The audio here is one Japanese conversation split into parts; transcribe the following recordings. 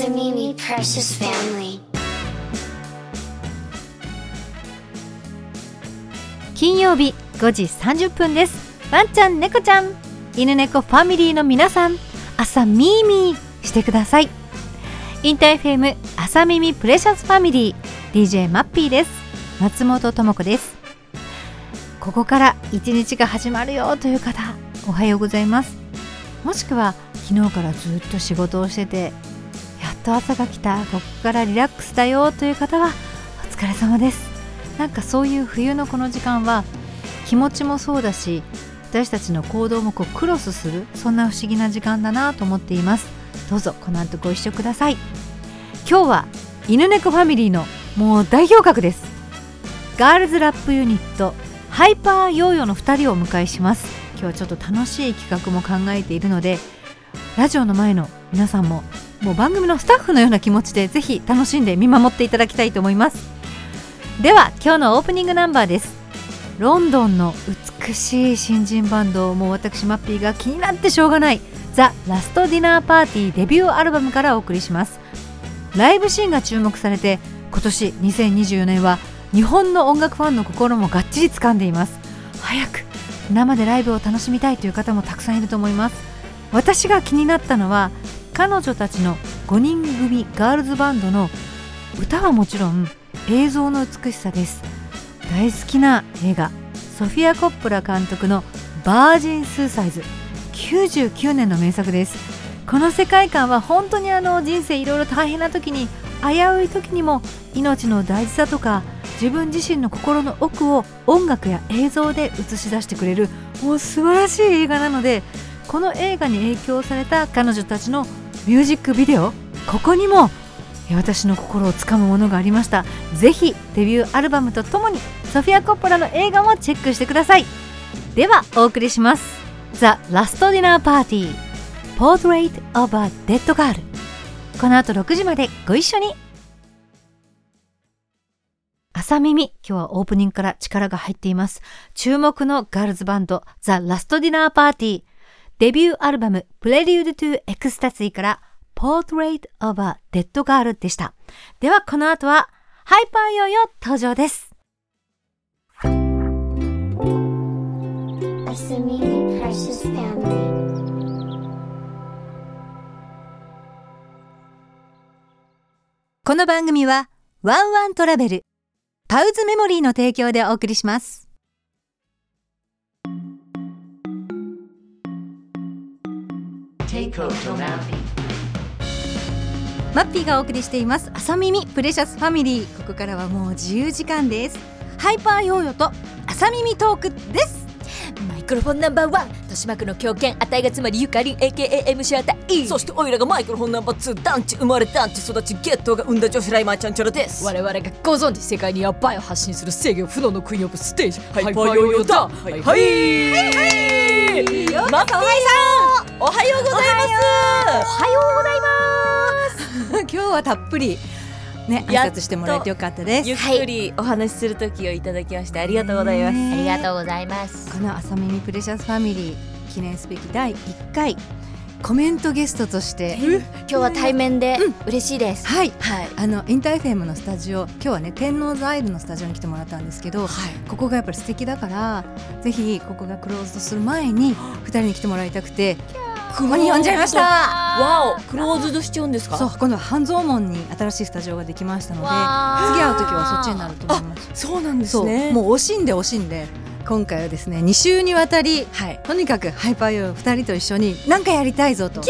Samimi Precious Family. 金曜日5時30分です。ワンちゃん猫ちゃん。犬猫ファミリーの皆さん朝ミーミーしてください。インター FM 朝耳プレシャスファミリー。DJ マッピーです。松本智子です。ここから一日が始まるよという方おはようございます。もしくは昨日からずっと仕事をしててと朝が来た。ここからリラックスだよという方はお疲れ様です。なんかそういう冬のこの時間は気持ちもそうだし私たちの行動もこうクロスするそんな不思議な時間だなと思っています。どうぞこの後ご一緒ください。今日は犬猫ファミリーのもう代表格です。ガールズラップユニットハイパーヨーヨーの2人をお迎えします。今日はちょっと楽しい企画も考えているのでラジオの前の皆さんももう番組のスタッフのような気持ちでぜひ楽しんで見守っていただきたいと思います。では今日のオープニングナンバーです。ロンドンの美しい新人バンドもう私マッピーが気になってしょうがないザ・ラストディナーパーティーデビューアルバムからお送りします。ライブシーンが注目されて今年2024年は日本の音楽ファンの心もがっちり掴んでいます。早く生でライブを楽しみたいという方もたくさんいると思います。私が気になったのは彼女たちの5人組ガールズバンドの歌はもちろん映像の美しさです。大好きな映画ソフィア・コップラ監督のバージン・スーサイズ。99年の名作です。この世界観は本当にあの人生いろいろ大変な時に危うい時にも命の大事さとか自分自身の心の奥を音楽や映像で映し出してくれるもう素晴らしい映画なのでこの映画に影響された彼女たちのミュージックビデオここにも私の心をつかむものがありましたぜひデビューアルバムとともにソフィア・コッポラの映画もチェックしてくださいではお送りしますザ・ラストディナーパーティー Portrait of a Dead Girl. この後6時までご一緒に朝耳今日はオープニングから力が入っています注目のガールズバンドザ・ラストディナーパーティーデビューアルバム Prelude to Ecstasy から Portrait of a Dead Girl でしたではこの後はハイパーヨーヨー登場です Asamimi Precious Family. この番組はワンワントラベルパウズメモリーの提供でお送りしますマッピーがお送りしています。朝耳プレシャスファミリーここからはもう自由時間です。ハイパーヨーヨーと朝耳トークです。クロフォンナンバーワン豊島区の狂犬あたいがつまりゆかりん AKAM シアターそしてオイラがマイクロフォンナンバー2団地生まれ団地育ちゲットーが生んだ女子ライマーちゃんちゃらです。我々がご存知世界にヤバいを発信する制御不能のクイーンオブステージハイパーヨーヨーだはいはい。はいマッピーさんおはようございます。おはようございます。今日はたっぷりね挨拶してもらえてよかったです。ゆっくりお話しする時をいただきましてありがとうございます、ねありがとうございます。この朝耳プレシャスファミリー記念すべき第1回コメントゲストとして。今日は対面で嬉しいです、はい。はい。あのインターフェムのスタジオ今日はね天王洲アイルのスタジオに来てもらったんですけど、ここがやっぱり素敵だからぜひここがクローズドする前に2人に来てもらいたくてここに呼んじゃいました。わおクローズドしちゃうんですか？そう今度は半蔵門に新しいスタジオができましたので次会う時はそっちになると思います。そうなんですね。もう惜しんで惜しんで今回はですね2週にわたりはい。とにかくハイパーヨー2人と一緒に何かやりたいぞと。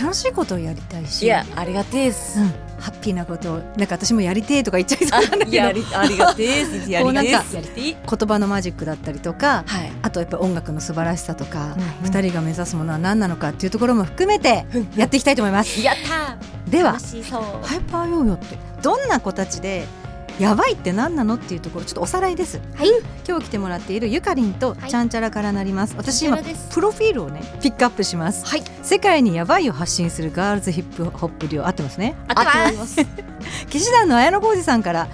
楽しいことをやりたいし。いやありがてえです、うん、ハッピーなことをなんか私もやりてえとか言っちゃいそうなんだけど。りありがてえ やりてえ言葉のマジックだったりとかはい。あとやっぱ音楽の素晴らしさとか、うん2人が目指すものは何なのかっていうところも含めてやっていきたいと思います。やったではハイパーヨーヨーってどんな子たちでやばいって何なのっていうところちょっとおさらいです。はい。今日来てもらっているゆかりんとはい。ちゃんちゃらからなります。私今ちゃんちゃらです。プロフィールをねピックアップします。はい。世界にやばいを発信するガールズヒップホップ量合ってますね。あってます。騎士団の綾野浩二さんから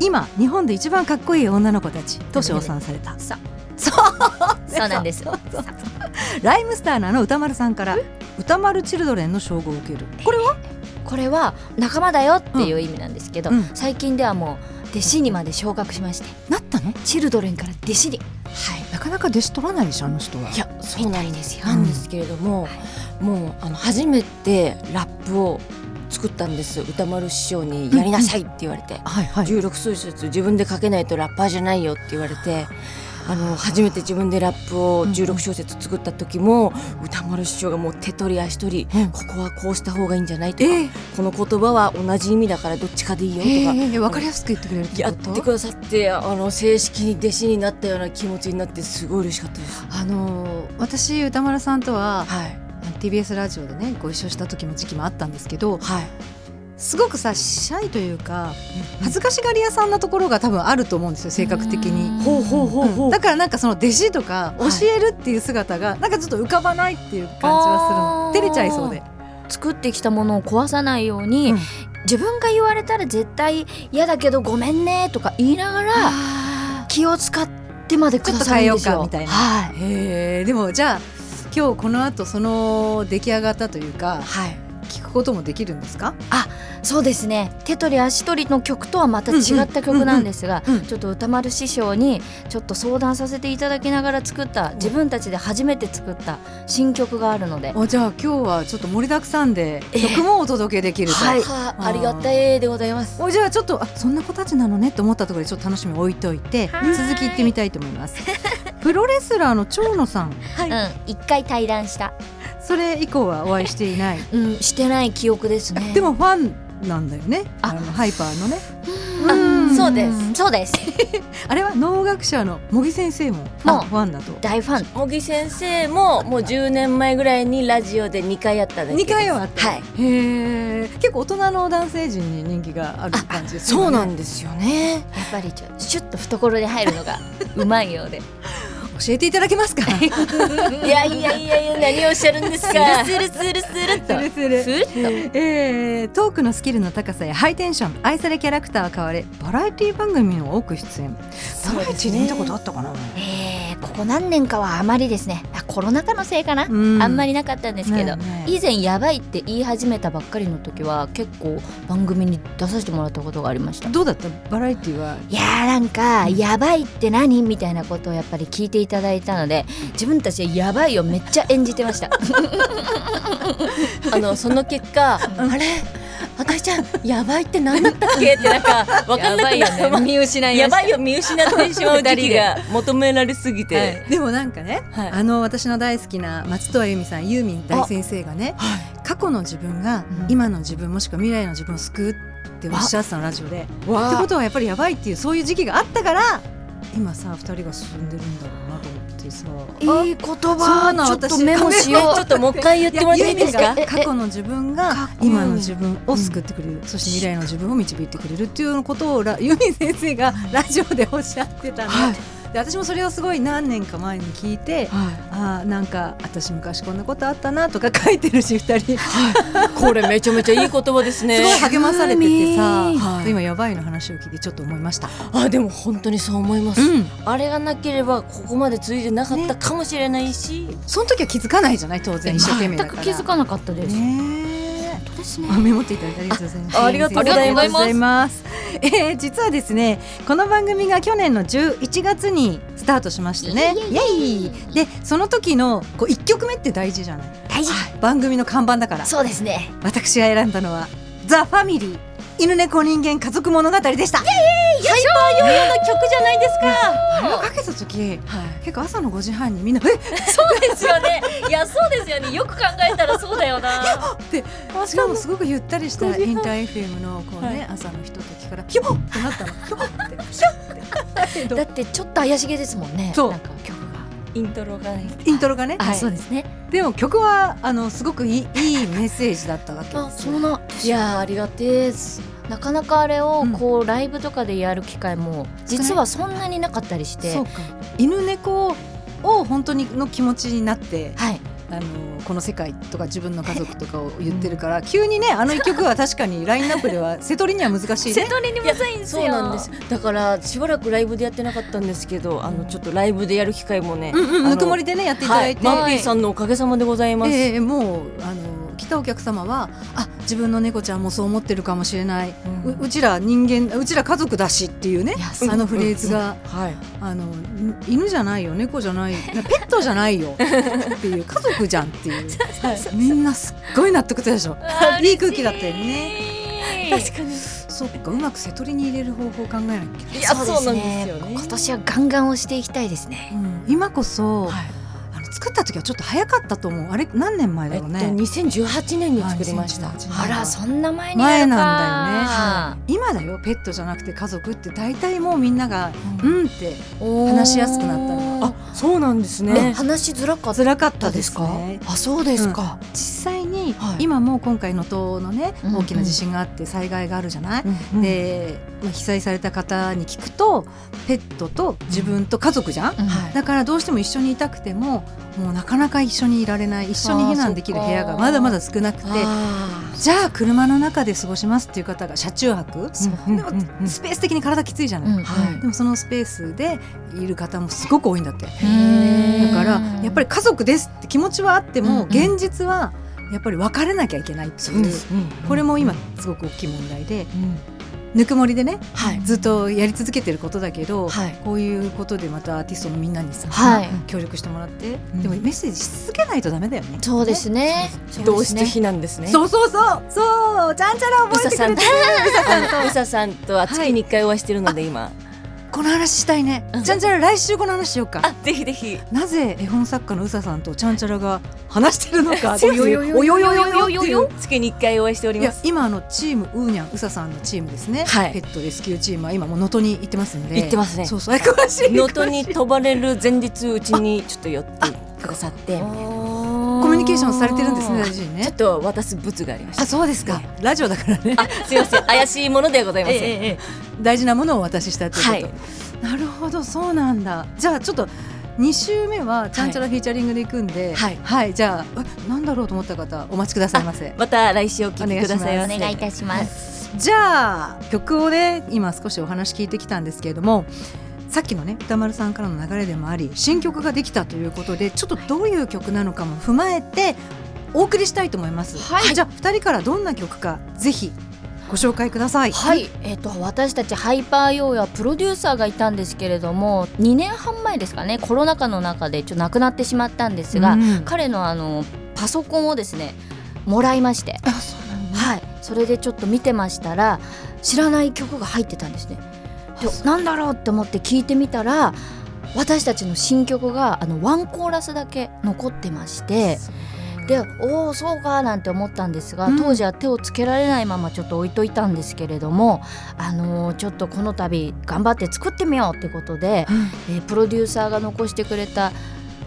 今日本で一番かっこいい女の子たちと称賛された。そう。そうなんです。そうそうライムスターのあの歌丸さんから歌丸チルドレンの称号を受ける。これは？これは仲間だよっていう意味なんですけど、うん。最近ではもう弟子にまで昇格しましてなったの？チルドレンから弟子に。はい。なかなか弟子取らないでしょあの人は。いやそうなんですよ。なんです。けれども、もうあの初めてラップを作ったんです。歌丸師匠にやりなさいって言われて、はいはい。16数節自分で書けないとラッパーじゃないよって言われてあの初めて自分でラップを16小節作った時も、歌丸師匠がもう手取り足取り、うん。ここはこうした方がいいんじゃないとか、えーこの言葉は同じ意味だからどっちかでいいよとか。えー、分かりやすく言ってくれるやってくださってあの正式に弟子になったような気持ちになってすごい嬉しかったです。あのー私歌丸さんとははい、TBS ラジオでねご一緒した時も時期もあったんですけどはい、すごくさシャイというか恥ずかしがり屋さんなところが多分あると思うんですよ性格的に。ほうほうほうほう。うん。だからなんかその弟子とか教えるっていう姿がなんかちょっと浮かばないっていう感じはするの。照れちゃいそうで。作ってきたものを壊さないように、うん。自分が言われたら絶対嫌だけどごめんねとか言いながらあ気を使ってまでくださるんですよ。ちょっと変えようかみたいな。はい。ーへえでもじゃあ今日この後その出来上がったというかはい、聞くこともできるんですか？そうですね。手取り足取りの曲とはまた違った曲なんですが、ちょっと歌丸師匠にちょっと相談させていただきながら作った自分たちで初めて作った新曲があるので、おじゃあ今日はちょっと盛りだくさんで曲もお届けできると、はい。はあー。ありがたいでございます。おじゃあちょっとあそんな子たちなのねと思ったところでちょっと楽しみに置いといてはい。続きいってみたいと思います。プロレスラーの長野さん。うん、一回対談した、それ以降はお会いしていない？うん、してない記憶ですね。でもファンなんだよね。あ。あのハイパーのね。あうん。そうです。そうです。あれは農学者の茂木先生もファンもうファンだと？大ファン。茂木先生ももう10年前ぐらいにラジオで2回やっただけです。2回はあった、はい。へえ結構大人の男性陣に人気がある感じですそうなねんですよね。やっぱりちょシュッと懐で入るのがうまいようで 教えていただけますか？いやいやいやいや何をおっしゃるんですか？スルスルスルスルっと。えートークのスキルの高さやハイテンション愛されキャラクターは変われバラエティ番組にも多く出演。バラエティで見たことあったかな？えーここ何年かはあまりですね。あコロナ禍のせいかな、うん。あんまりなかったんですけど、ねえねえ。以前やばいって言い始めたばっかりの時は結構番組に出させてもらったことがありました。どうだった？バラエティは？いやーなんか、やばいって何？みたいなことをやっぱり聞いていただいたので自分たちでやばいをめっちゃ演じてました。あのその結果、あれ？あかりちゃんやばいって何だったっけ？ってなんかわかんなくなる。見失やばいよ見失ってしまう時期が。求められすぎて、でもなんかね、はい。あの私の大好きな松任谷由実さんユーミン大先生がね過去の自分がうん。今の自分もしくは未来の自分を救うっておっしゃってたのラジオで。ってわことはやっぱりやばいっていうそういう時期があったから今さ二人が進んでるんだろうなと思ってさ。いい言そう葉なの。ちょっとメモしよちょっともう一回言ってもらっていいですか？過去の自分が今の自分を救ってくれる、そして未来の自分を導いてくれるっていうことをラユーミン先生がラジオでおっしゃってたの、で私もそれをすごい何年か前に聞いて、あーなんか私昔こんなことあったなとか書いてるし二人。すこれめちゃめちゃいい言葉ですね。ごい励まされててさ、はい今やばいの話を聞いてちょっと思いました。あでも本当にそう思います、うん、あれがなければここまで続いてなかったかもしれないし、その時は気づかないじゃない？当然一生懸命だ全から。く気づかなかったです、ねですねあメモっていただいてありがとうございます。あありがとうございます。えー、実はですね、この番組が去年の11月にスタートしましてね。イエイで、その時のこう一曲目って大事じゃない。大事番組の看板だから。そうですね私が選んだのはザファミリー犬猫人間家族物語でした。ハイパーヨーヨーの曲じゃないですか。あれをかけた時、はい。結構朝の5時半にみんなえ？そうですよね。いやそうですよね。よく考えたらそうだよな。って。しかもすごくゆったりしたインター FM のこうね、朝のひとときからヒョッってなったの。ヒョッって。ヒョッって。だってちょっと怪しげですもんね。そう。なんかイントロがね。イントロがね、あそうですね。でも曲はあのすごくいいいいメッセージだったわけあですよ。そうなんいやーありがてえです。なかなかあれをうん。こうライブとかでやる機会も実はそんなになかったりして。そうか。犬猫を本当にの気持ちになってはいあのこの世界とか自分の家族とかを言ってるから急にねあの一曲は確かにラインナップでは 瀬戸りには難しいね。取りにいやそうなんですだからしばらくライブでやってなかったんですけどあのちょっとライブでやる機会もね、うんぬくもりでねやっていただいて、はい、マッピーさんのおかげさまでございます、ええもうあの来たお客様はあ自分の猫ちゃんもそう思ってるかもしれない、ううん。うちら人間うちら家族だしっていうねあのフレーズが、はい。あのん犬じゃないよ猫じゃない ペットじゃないよ。っていう家族じゃんってい う。みんなすっごい納得したでしょ。い。い空気だったよね。確かに。そっかうまく瀬戸りに入れる方法を考えなきゃ、いやそうなんですよね。今年はガンガン押していきたいですね。うん、今こそ、はい作った時はちょっと早かったと思う。あれ何年前だえっとろうね、2018年に作りました。あ2018あらそんな前に前なん今だよ。ペットじゃなくて家族って大体もうみんながうん。って話しやすくなったの。あそうなんですね。ね話しづらかった。辛かったでですすか？ねあそうですか、実際にはい。今も今回能登のねうんうん。大きな地震があって災害があるじゃない、うんで、まあ、被災された方に聞くとペットと自分と家族じゃん、うん。はい。だからどうしても一緒にいたくてももうなかなか一緒にいられない一緒に避難できる部屋がまだまだ少なくてあじゃあ車の中で過ごしますっていう方が車中泊？ーう。んでもうんうんスペース的に体きついじゃない、うん。はい。でもそのスペースでいる方もすごく多いんだって。だからやっぱり家族ですって気持ちはあっても、うんうん。現実はやっぱり別れなきゃいけないっていう。これも今すごく大きい問題でうん。ぬくもりでねはい。ずっとやり続けてることだけど、はい。こういうことでまたアーティストのみんなにさ、はい。協力してもらって、ん。でもメッセージし続けないとダメだよね。そうですね。同室避難ですね。そうそうそう。そうちゃんちゃら覚えてくれてる。うささんと。うささんと。は月に一回お会いしてるので今この話したいね、ちゃんちゃら来週この話しようか。あぜひぜひ。なぜ絵本作家のうささんとちゃんちゃらが話してるのかそうおよよよよよよ月に一回お会いしております今あのチームウーニャンうささんのチームですね、はいペットレスキューチームは今もう能登に行ってますんで行ってますねそうそうえ詳しい能登に飛ばれる前日うちにちょっと寄ってくださってコミュニケーションされてるんですねね。ちょっと渡す物がありました。あそうですか。ラジオだからね。あすいません。怪しいものではございません、ええええ大事なものをお渡ししたということ、はい。なるほどそうなんだ。じゃあちょっと2週目はちゃんちゃらフィーチャリングで行くんではい。じゃあえなんだろうと思った方お待ちくださいませ。また来週お聞きくださいお願いいたします。じゃあ曲をね今少しお話聞いてきたんですけれどもさっきのね歌丸さんからの流れでもあり新曲ができたということでちょっとどういう曲なのかも踏まえてお送りしたいと思います、はい。じゃあ2人からどんな曲かぜひご紹介ください。はい、えっ、と私たちハイパーヨーヤプロデューサーがいたんですけれども2年半前ですかねコロナ禍の中でちょっと亡くなってしまったんですが、うん。彼のあのパソコンをですねもらいまして、ねはい、それでちょっと見てましたら知らない曲が入ってたんですね。でなんだろうって思って聞いてみたら私たちの新曲があのワンコーラスだけ残ってましてでおおそうかなんて思ったんですが、うん。当時は手をつけられないままちょっと置いといたんですけれども、あのーちょっとこの度頑張って作ってみようってことで、えープロデューサーが残してくれた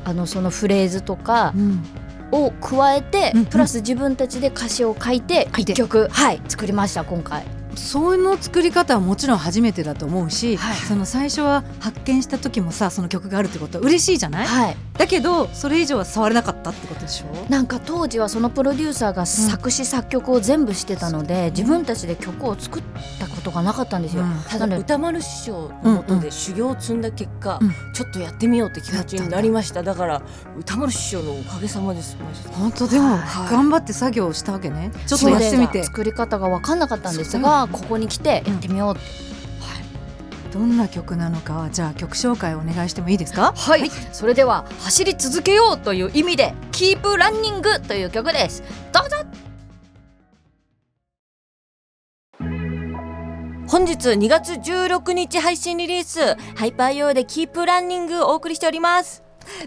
あのそのフレーズとかうん。を加えて、うん。プラス自分たちで歌詞を書いて書いて。一曲はい作りました今回。その作り方はもちろん初めてだと思うし、はい。その最初は発見した時もさその曲があるってことは嬉しいじゃない、はい、だけどそれ以上は触れなかったってことでしょ？なんか当時はそのプロデューサーが作詞作曲を全部してたので、自分たちで曲を作ったことがなかったんですよ。うん。ただ歌丸師匠のもとで修行を積んだ結果、うん。ちょっとやってみようって気持ちになりました。だから歌丸師匠のおかげさまです。本当でも、はい。頑張って作業したわけね。ちょっとやってみて。作り方が分かんなかったんですが、ここに来てやってみよう。って、どんな曲なのかはじゃあ曲紹介お願いしてもいいですか？はい、それでは走り続けようという意味で「キープランニング」という曲です。どうぞ。本日2月16日配信リリースハイパーヨーでキープランニングをお送りしております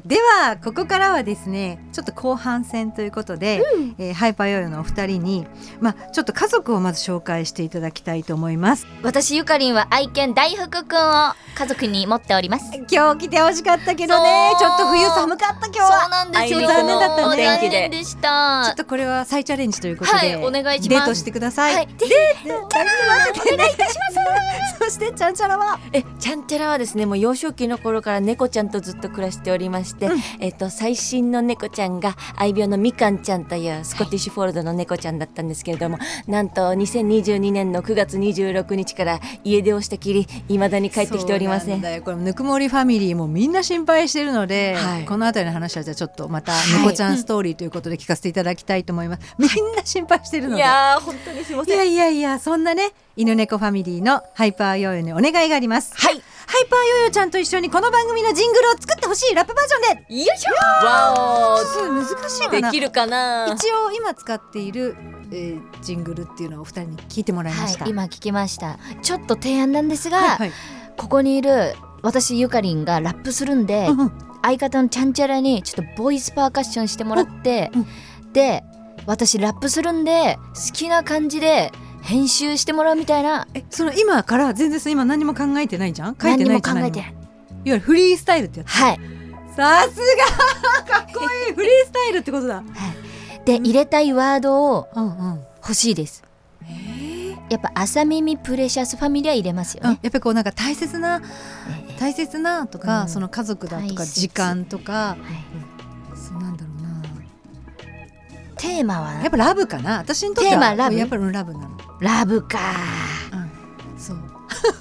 ではここからはですねちょっと後半戦ということで、えーハイパーヨーヨーのお二人にまあちょっと家族をまず紹介していただきたいと思います。私ゆかりんは愛犬大福くんを家族に持っております。今日来てほしかったけどね。ちょっと冬寒かった今日そうはなんですよ。残念だったね。残念でした。ちょっとこれは再チャレンジということで、はいお願いします。デートしてください、はい。ででお願いいたしますそしてちゃんちゃらはえちゃんちゃらはですねもう幼少期の頃から猫ちゃんとずっと暮らしておりまして、えっと最新の猫ちゃんが愛病のみかんちゃんというスコティッシュフォールドの猫ちゃんだったんですけれども、なんと2022年の9月26日から家出をしてきり未だに帰ってきておりませそうんこれぬくもりファミリーもみんな心配してるので、はい。この辺りの話はじゃあちょっとまたはい。猫ちゃんストーリーということで聞かせていただきたいと思います、みんな心配してるのいでやー本当にすいません。いやいやいやそんなね犬猫ファミリーのハイパーヨーヨーにお願いがあります。はいハイパーヨーヨーちゃんと一緒にこの番組のジングルを作ってほしいラップバージョンで。よいしょ。わちょっと難しいおかな。できるかな。一応今使っている、えージングルっていうのをお二人に聞いてもらいました、はい今聞きました。ちょっと提案なんですが、はい。はいここにいる私ゆかりんがラップするんで相方のちゃんちゃらにちょっとボイスパーカッションしてもらってうん。で私ラップするんで好きな感じで編集してもらうみたいな。えその今から全然その今何も考えてないじゃん？書いてないじゃないの？考えてないいわゆるフリースタイルってやつ？はい、さすが！かっこいい！フリースタイルってことだ。はい、で入れたいワードをうんうん。欲しいです。やっぱ朝耳プレシャスファミリーは入れますようん。ね、やっぱりこうなんか大切なえ大切なとか、うん。その家族だとか時間とか。はい。そうなんだろう。なテーマは？やっぱラブかな？私にとっては。テーマラブ？やっぱりラブなの。ラブか。うん。そう。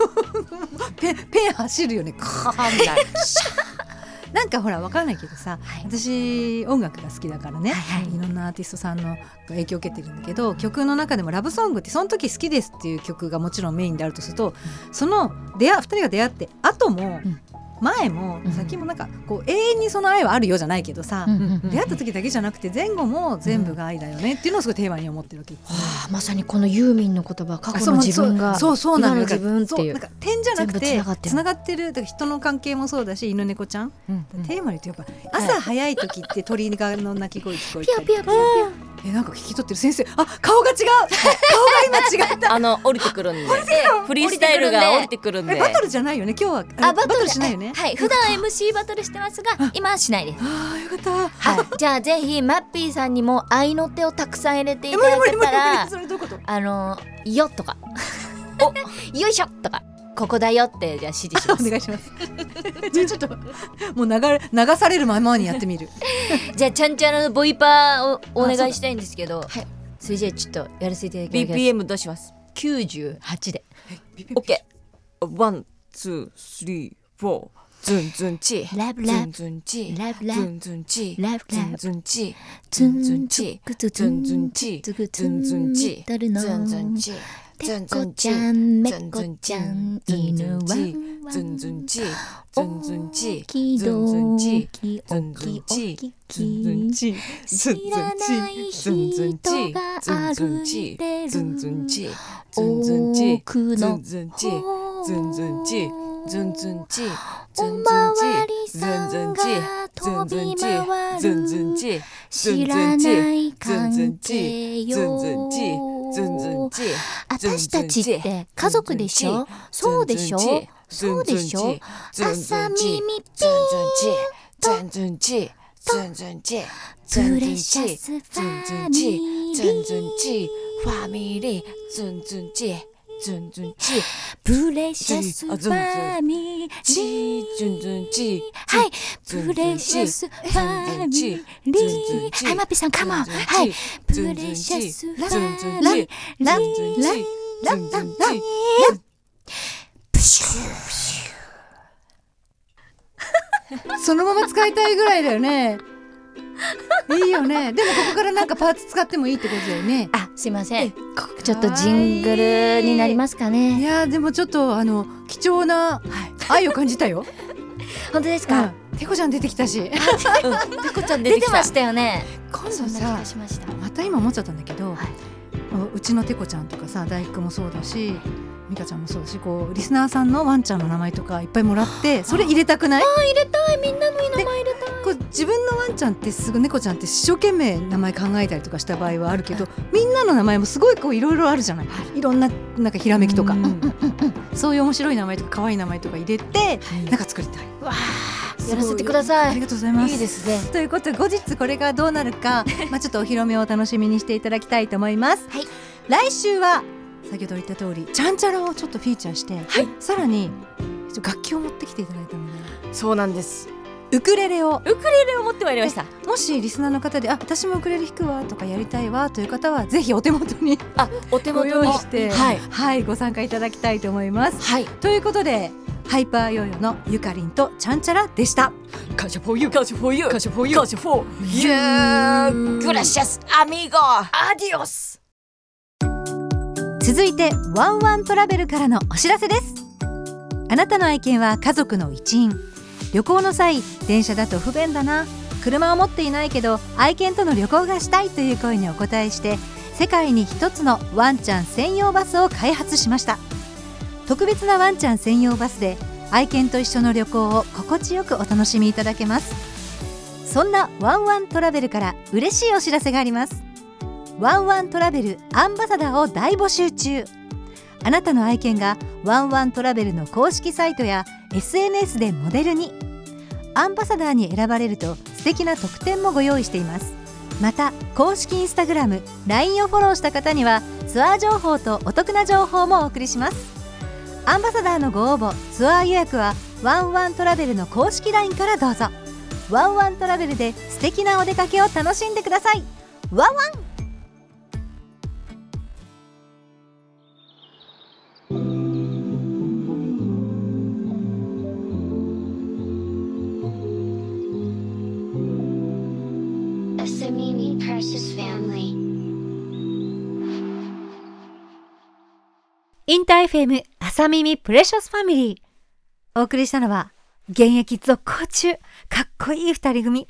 ペンペン走るよね。カーンみたいななんかほらわかんないけどさ、はい。私音楽が好きだからね、はいはい。いろんなアーティストさんの影響を受けてるんだけど曲の中でもラブソングってその時好きですっていう曲がもちろんメインであるとすると、その出会2人が出会って後も、うん前もうん。先もなんかこう永遠にその愛はあるよじゃないけどさ、うんうんうん出会った時だけじゃなくて前後も全部が愛だよねっていうのをすごいテーマに思ってるわけ。はあまさにこのユーミンの言葉過去の自分がそうそうなの自分っていう。そなんか点じゃなくて全部繋がってる。つながってるだから人の関係もそうだし犬猫ちゃん、うん。テーマに言うとやっぱ朝早い時って鳥がの鳴き声聞こえピたりヤピヤピヤえなんか聞き取ってる先生。あ顔が違う。顔が今違った。あの降りてくるんで。フリースタイルが降りてくるんで。えバトルじゃないよね？今日は。あバトルしないよね？はい普段 MC バトルしてますが今はしないです。あーよかった。はい。じゃあぜひマッピーさんにも愛の手をたくさん入れていえただけたらあのよとか。お。よいしょとかここだよってじゃあ指示しま おす願いします。じゃあちょっともう流れ流されるままにやってみる。じゃあちゃんちゃらのボイパーをお願いしたいんですけどはい。それじゃあちょっとやらせていただきます。BPM どうします？98で。OK ワンツースリーフォー。ズンズンチラブラブ。ズンチラブラブ。ズンズンチラブラブ。ズンチズンズンチズンズンチズンズンチズンズンチペコちゃんめズンこズンチちゃん犬ワンチンワズンンズンチズンズンチズンズンチきズンズンチズンズンチ知らないズンがズンいてる奥のンズンチズンチズンズンチズおンわチりズさんが飛びズンるチ知らない関係よチ私たちって家族でしょ？そうでしょ？そうでしょ？朝耳ピズンズンチズンズンチズンズンチズンズンチズンズンチズンズンチファミリー。ズンズンチズンズンチプレシャスファミリチーズンズンチはいズンズンチプレシャスファミリズンズンーチはいマッピーさんカモンズンズンチはいプズンズンレシャチスフズンズンチァミリーズンズンチズンズンチそのまま使いたいぐらいだよね いいよね。でもここからなんかパーツ使ってもいいってことだよね。あすいません。ちょっとジングルになりますかいねやーでもちょっとあの貴重な愛を感じたよ。本当ですか？うん、てこちゃん出てきたし。ペコちゃん出てましたよね。今度さました。また今思っちゃったんだけど、はい。うちのてこちゃんとかさ大福もそうだし美香ちゃんもそうだしこうリスナーさんのワンちゃんの名前とかいっぱいもらってそれ入れたくない？入れたい。みんなのちゃんってすぐ猫ちゃんって一生懸命名前考えたりとかした場合はあるけどみんなの名前もすごいこういろいろあるじゃない。い。ろんななんかひらめきとか。うんそういう面白い名前とか可愛い名前とか入れてなんか作りたい。わやらせてください。ありがとうございます。いいですね。ということで後日これがどうなるか まあちょっとお披露目をお楽しみにしていただきたいと思います。はい。来週は先ほど言った通りちゃんちゃらをちょっとフィーチャーして、さらに楽器を持ってきていただいたので。そうなんですウクレレを。ウクレレを持ってまいりました。もしリスナーの方であ私もウクレレ弾くわとかやりたいわという方はぜひお手元にあお手ご元に。用意してはい。はいご参加いただきたいと思います。はい。ということでハイパーヨーヨーのゆかりんとちゃんちゃらでした。感謝 for you 感謝 for you 感謝 for you 感謝 for you グラシアスアミーゴ。アディオス。続いてワンワントラベルからのお知らせです。あなたの愛犬は家族の一員旅行の際電車だと不便だな。車を持っていないけど愛犬との旅行がしたいという声にお答えして世界に一つのワンちゃん専用バスを開発しました。特別なワンちゃん専用バスで愛犬と一緒の旅行を心地よくお楽しみいただけます。そんなワンワントラベルから嬉しいお知らせがあります。ワンワントラベルアンバサダーを大募集中。あなたの愛犬がワンワントラベルの公式サイトや SNS でモデルにアンバサダーに選ばれると素敵な特典もご用意していますまた公式インスタグラム LINE をフォローした方にはツアー情報とお得な情報もお送りしますアンバサダーのご応募ツアー予約はワンワントラベルの公式 LINE からどうぞワンワントラベルで素敵なお出かけを楽しんでくださいワンワンインター FM 朝耳プレシャスファミリー。お送りしたのは、現役続行中、かっこいい二人組。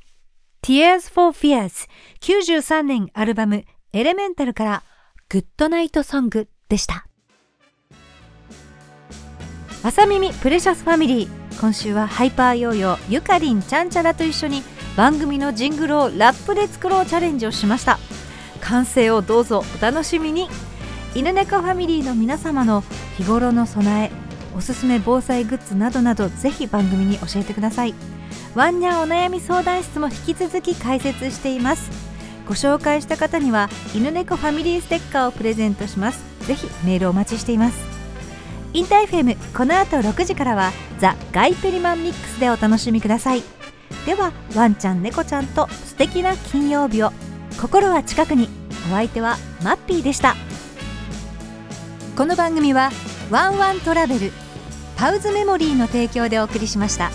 Tears for Fears 93年アルバムエレメンタルからグッドナイトソングでした。朝耳プレシャスファミリー。今週はハイパーヨーヨーゆかりんちゃんちゃらと一緒に番組のジングルをラップで作ろうチャレンジをしました。完成をどうぞお楽しみに。犬猫ファミリーの皆様の日頃の備えおすすめ防災グッズなどなどぜひ番組に教えてください。ワンニャンお悩み相談室も引き続き開設しています。ご紹介した方には犬猫ファミリーステッカーをプレゼントします。ぜひメールお待ちしています。インター FM この後6時からはザ・ガイペリマンミックスでお楽しみください。ではワンちゃん猫ちゃんと素敵な金曜日を。心は近くに。お相手はマッピーでした。この番組はワンワントラベルパウズメモリーの提供でお送りしました。